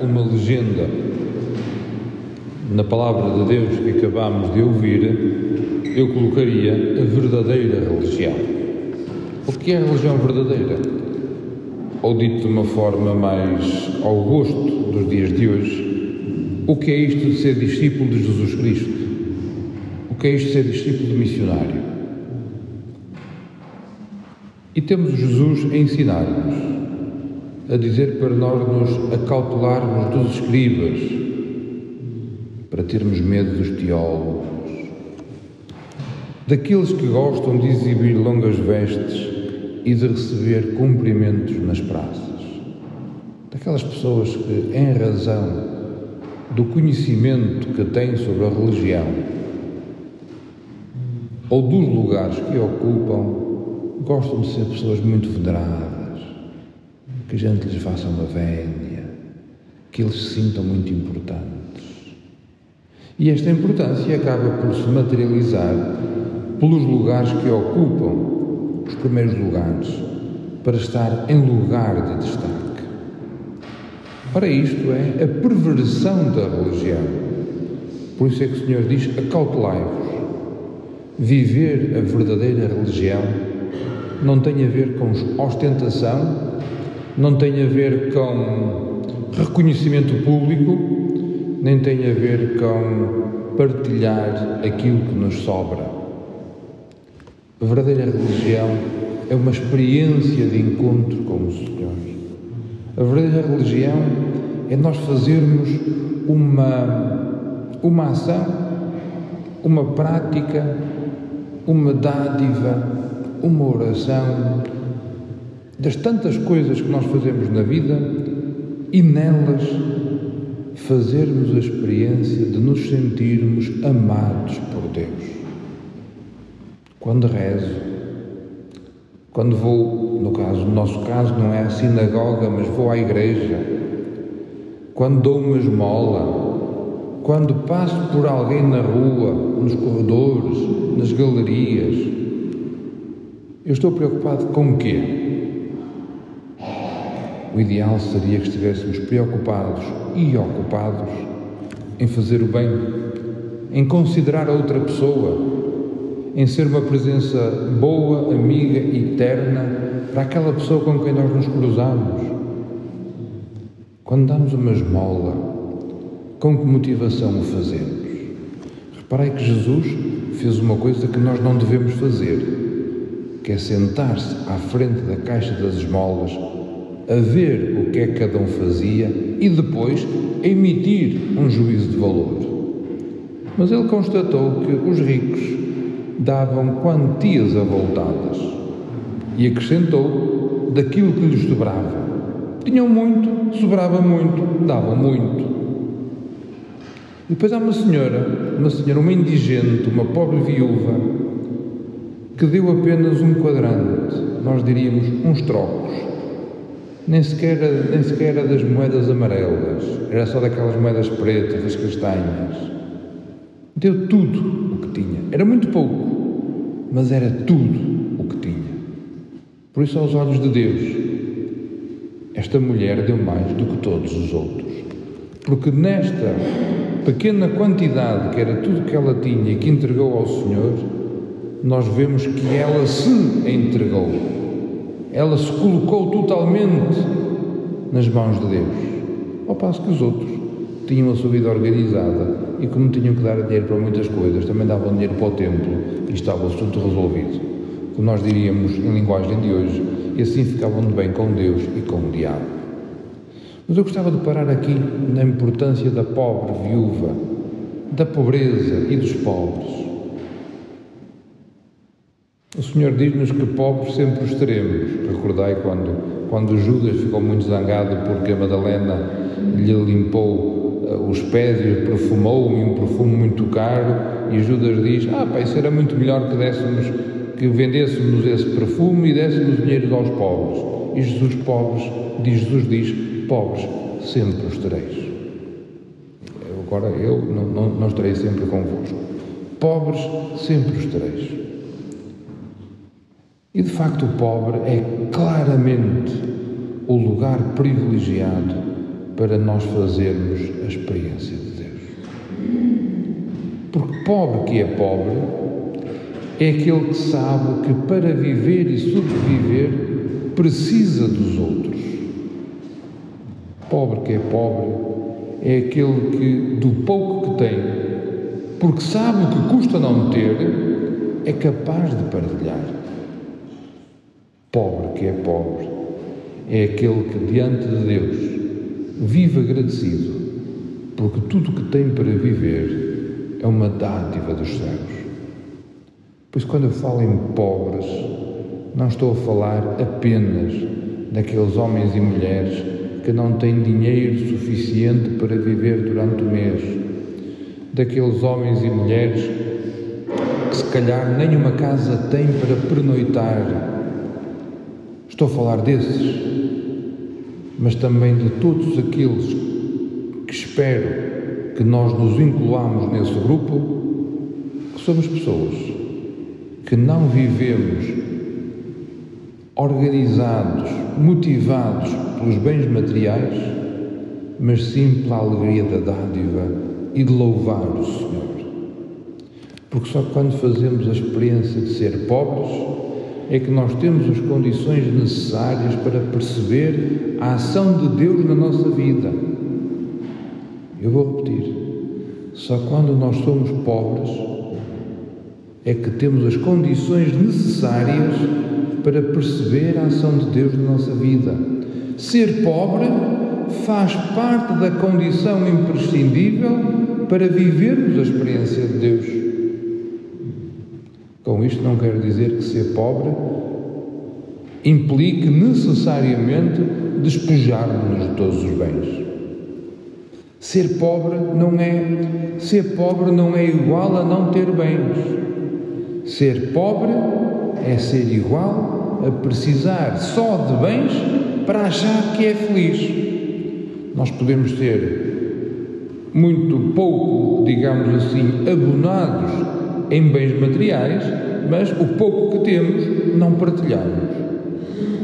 uma legenda na palavra de Deus que acabamos de ouvir, eu colocaria a verdadeira religião. O que é a religião verdadeira? Ou dito de uma forma mais ao gosto dos dias de hoje, o que é isto de ser discípulo de Jesus Cristo? O que é isto de ser discípulo de missionário? E temos Jesus a ensinar-nos, a dizer para nós nos acautelarmos dos escribas, para termos medo dos teólogos, daqueles que gostam de exibir longas vestes e de receber cumprimentos nas praças, daquelas pessoas que, em razão do conhecimento que têm sobre a religião ou dos lugares que ocupam, gostam de ser pessoas muito veneradas, que a gente lhes faça uma vénia, que eles se sintam muito importantes. E esta importância acaba por se materializar pelos lugares que ocupam os primeiros lugares, para estar em lugar de destaque. Ora, isto é a perversão da religião. Por isso é que o Senhor diz: acautelai-vos. Viver a verdadeira religião não tem a ver com ostentação, não tem a ver com reconhecimento público, nem tem a ver com partilhar aquilo que nos sobra. A verdadeira religião é uma experiência de encontro com o Senhor. A verdadeira religião é nós fazermos uma, uma ação, uma prática, uma dádiva, uma oração, das tantas coisas que nós fazemos na vida e nelas fazermos a experiência de nos sentirmos amados por Deus. Quando rezo, quando vou, no caso, no nosso caso não é a sinagoga, mas vou à igreja, quando dou uma esmola, quando passo por alguém na rua, nos corredores, nas galerias, eu estou preocupado com o quê? O ideal seria que estivéssemos preocupados e ocupados em fazer o bem, em considerar a outra pessoa, em ser uma presença boa, amiga e terna para aquela pessoa com quem nós nos cruzamos. Quando damos uma esmola, com que motivação o fazemos? Reparei que Jesus fez uma coisa que nós não devemos fazer, que é sentar-se à frente da caixa das esmolas a ver o que é que cada um fazia e depois emitir um juízo de valor. Mas ele constatou que os ricos davam quantias avultadas e acrescentou daquilo que lhes sobrava. Tinham muito, sobrava muito, davam muito. E depois há uma senhora, uma senhora, uma indigente, uma pobre viúva, que deu apenas um quadrante, nós diríamos uns trocos nem sequer, nem sequer era das moedas amarelas, era só daquelas moedas pretas, das castanhas. Deu tudo o que tinha. Era muito pouco, mas era tudo o que tinha. Por isso, aos olhos de Deus, esta mulher deu mais do que todos os outros. Porque nesta pequena quantidade, que era tudo que ela tinha e que entregou ao Senhor, nós vemos que ela se entregou ela se colocou totalmente nas mãos de Deus. Ao passo que os outros tinham a sua vida organizada e, como tinham que dar dinheiro para muitas coisas, também davam dinheiro para o templo e estava o assunto resolvido. Como nós diríamos em linguagem de hoje, e assim ficavam de bem com Deus e com o diabo. Mas eu gostava de parar aqui na importância da pobre viúva, da pobreza e dos pobres. O Senhor diz-nos que pobres sempre os teremos. Recordai quando, quando Judas ficou muito zangado porque a Madalena lhe limpou uh, os pés e os perfumou um perfume muito caro e Judas diz, ah pai, era muito melhor que dessemos, que vendêssemos esse perfume e dessemos dinheiro aos pobres. E Jesus pobres, diz Jesus diz, pobres sempre os tereis. Agora eu não, não, não estarei sempre convosco. Pobres sempre os tereis. E de facto, o pobre é claramente o lugar privilegiado para nós fazermos a experiência de Deus. Porque pobre que é pobre é aquele que sabe que para viver e sobreviver precisa dos outros. Pobre que é pobre é aquele que, do pouco que tem, porque sabe o que custa não ter, é capaz de partilhar. Pobre que é pobre é aquele que, diante de Deus, vive agradecido, porque tudo o que tem para viver é uma dádiva dos céus. Pois quando eu falo em pobres, não estou a falar apenas daqueles homens e mulheres que não têm dinheiro suficiente para viver durante o mês, daqueles homens e mulheres que se calhar nem uma casa têm para pernoitar. Estou a falar desses, mas também de todos aqueles que espero que nós nos incluamos nesse grupo, que somos pessoas que não vivemos organizados, motivados pelos bens materiais, mas sim pela alegria da dádiva e de louvar o Senhor. Porque só quando fazemos a experiência de ser pobres é que nós temos as condições necessárias para perceber a ação de Deus na nossa vida. Eu vou repetir. Só quando nós somos pobres é que temos as condições necessárias para perceber a ação de Deus na nossa vida. Ser pobre faz parte da condição imprescindível para vivermos a experiência de Deus. Com isto não quero dizer que ser pobre implique necessariamente despojar-nos de todos os bens. Ser pobre não é ser pobre não é igual a não ter bens. Ser pobre é ser igual a precisar só de bens para achar que é feliz. Nós podemos ser muito pouco, digamos assim, abonados em bens materiais, mas o pouco que temos não partilhamos.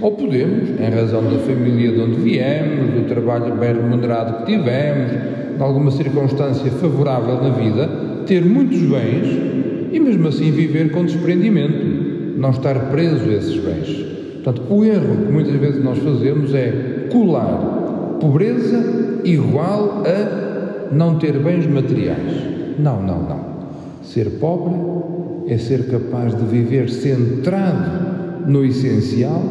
Ou podemos, em razão da família de onde viemos, do trabalho bem remunerado que tivemos, de alguma circunstância favorável na vida, ter muitos bens e mesmo assim viver com desprendimento, não estar preso a esses bens. Portanto, o erro que muitas vezes nós fazemos é colar pobreza igual a não ter bens materiais. Não, não, não. Ser pobre é ser capaz de viver centrado no essencial,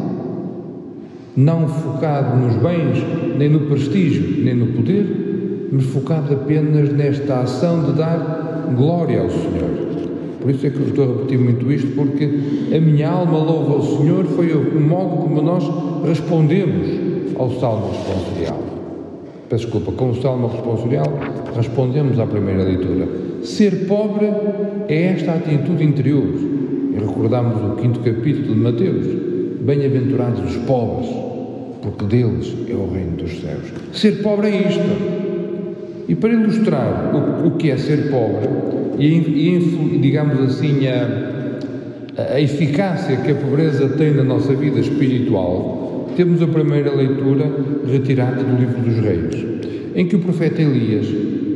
não focado nos bens, nem no prestígio, nem no poder, mas focado apenas nesta ação de dar glória ao Senhor. Por isso é que eu estou a repetir muito isto, porque a minha alma louva o Senhor foi o modo como nós respondemos ao Salmo responsorial. Peço desculpa, com o Salmo responsorial respondemos à primeira leitura. Ser pobre é esta atitude interior. E recordamos o quinto capítulo de Mateus. Bem-aventurados os pobres, porque deles é o reino dos céus. Ser pobre é isto. E para ilustrar o, o que é ser pobre e, e digamos assim, a, a eficácia que a pobreza tem na nossa vida espiritual, temos a primeira leitura retirada do livro dos Reis, em que o profeta Elias,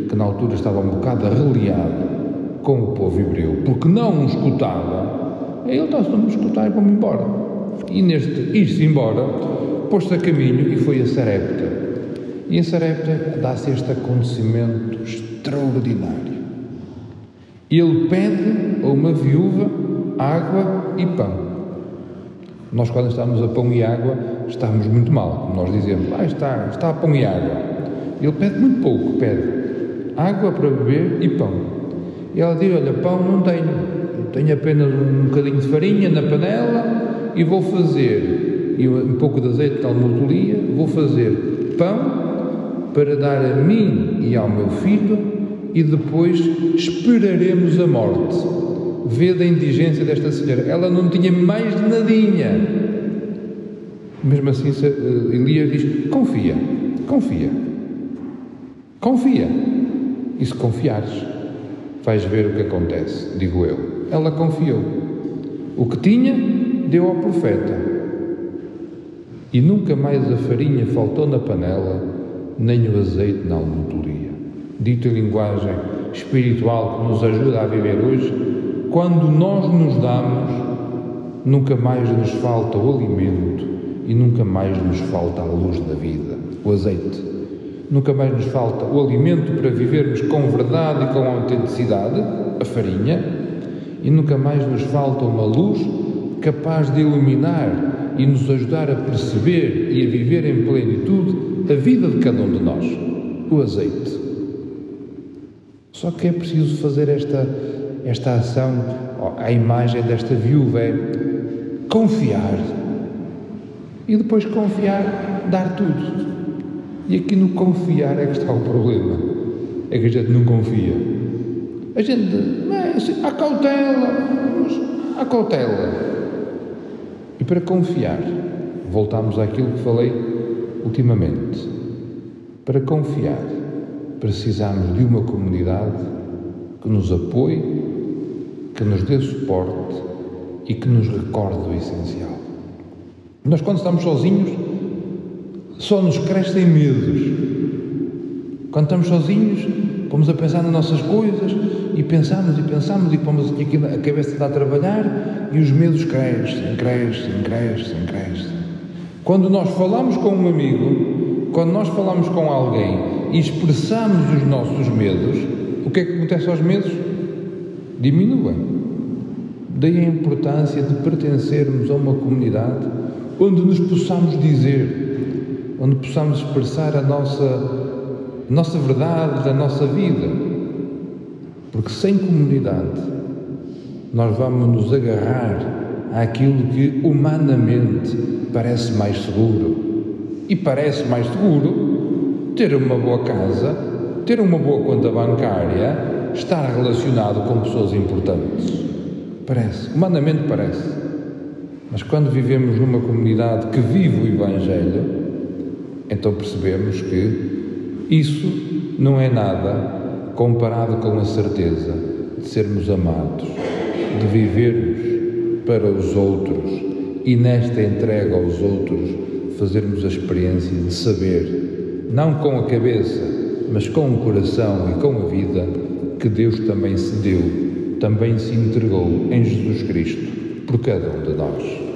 que na altura estava um bocado arreliado com o povo hebreu, porque não o escutava, ele está-se a me escutar e vamos embora. E neste ir-se embora, pôs-se a caminho e foi a Sarepta e em Sarepta dá-se este acontecimento extraordinário. Ele pede a uma viúva água e pão. Nós, quando estamos a pão e água, estamos muito mal, como nós dizemos, ah, está, está a pão e água. Ele pede muito pouco, pede água para beber e pão. E ela diz, olha, pão não tenho, tenho apenas um bocadinho de farinha na panela e vou fazer, e um pouco de azeite de almodolia, vou fazer pão para dar a mim e ao meu filho, e depois esperaremos a morte. Vê a indigência desta senhora. Ela não tinha mais nadinha. Mesmo assim, eh, Elias diz: confia, confia, confia. E se confiares, vais ver o que acontece, digo eu. Ela confiou. O que tinha, deu ao profeta. E nunca mais a farinha faltou na panela nem o azeite na almotolia. Dito em linguagem espiritual que nos ajuda a viver hoje, quando nós nos damos, nunca mais nos falta o alimento e nunca mais nos falta a luz da vida, o azeite. Nunca mais nos falta o alimento para vivermos com verdade e com autenticidade, a farinha, e nunca mais nos falta uma luz capaz de iluminar e nos ajudar a perceber e a viver em plenitude a vida de cada um de nós, o azeite. Só que é preciso fazer esta, esta ação, a imagem desta viúva é confiar. E depois confiar, dar tudo. E aqui no confiar é que está o problema. É que a gente não confia. A gente, mas, há cautela, mas há cautela. E para confiar, voltamos àquilo que falei ultimamente. Para confiar, precisamos de uma comunidade que nos apoie, que nos dê suporte e que nos recorde do essencial. Nós, quando estamos sozinhos, só nos crescem medos. Quando estamos sozinhos, vamos a pensar nas nossas coisas e pensamos e pensamos e pomos aqui a cabeça está a trabalhar e os medos crescem, crescem, crescem, crescem. Quando nós falamos com um amigo, quando nós falamos com alguém e expressamos os nossos medos, o que é que acontece aos medos? Diminuem. Daí a importância de pertencermos a uma comunidade onde nos possamos dizer, onde possamos expressar a nossa, nossa verdade, a nossa vida. Porque sem comunidade nós vamos nos agarrar àquilo que humanamente parece mais seguro. E parece mais seguro ter uma boa casa, ter uma boa conta bancária, estar relacionado com pessoas importantes. Parece, humanamente parece. Mas quando vivemos numa comunidade que vive o Evangelho, então percebemos que isso não é nada comparado com a certeza de sermos amados, de vivermos para os outros e nesta entrega aos outros fazermos a experiência de saber, não com a cabeça, mas com o coração e com a vida, que Deus também se deu, também se entregou em Jesus Cristo por cada um de nós.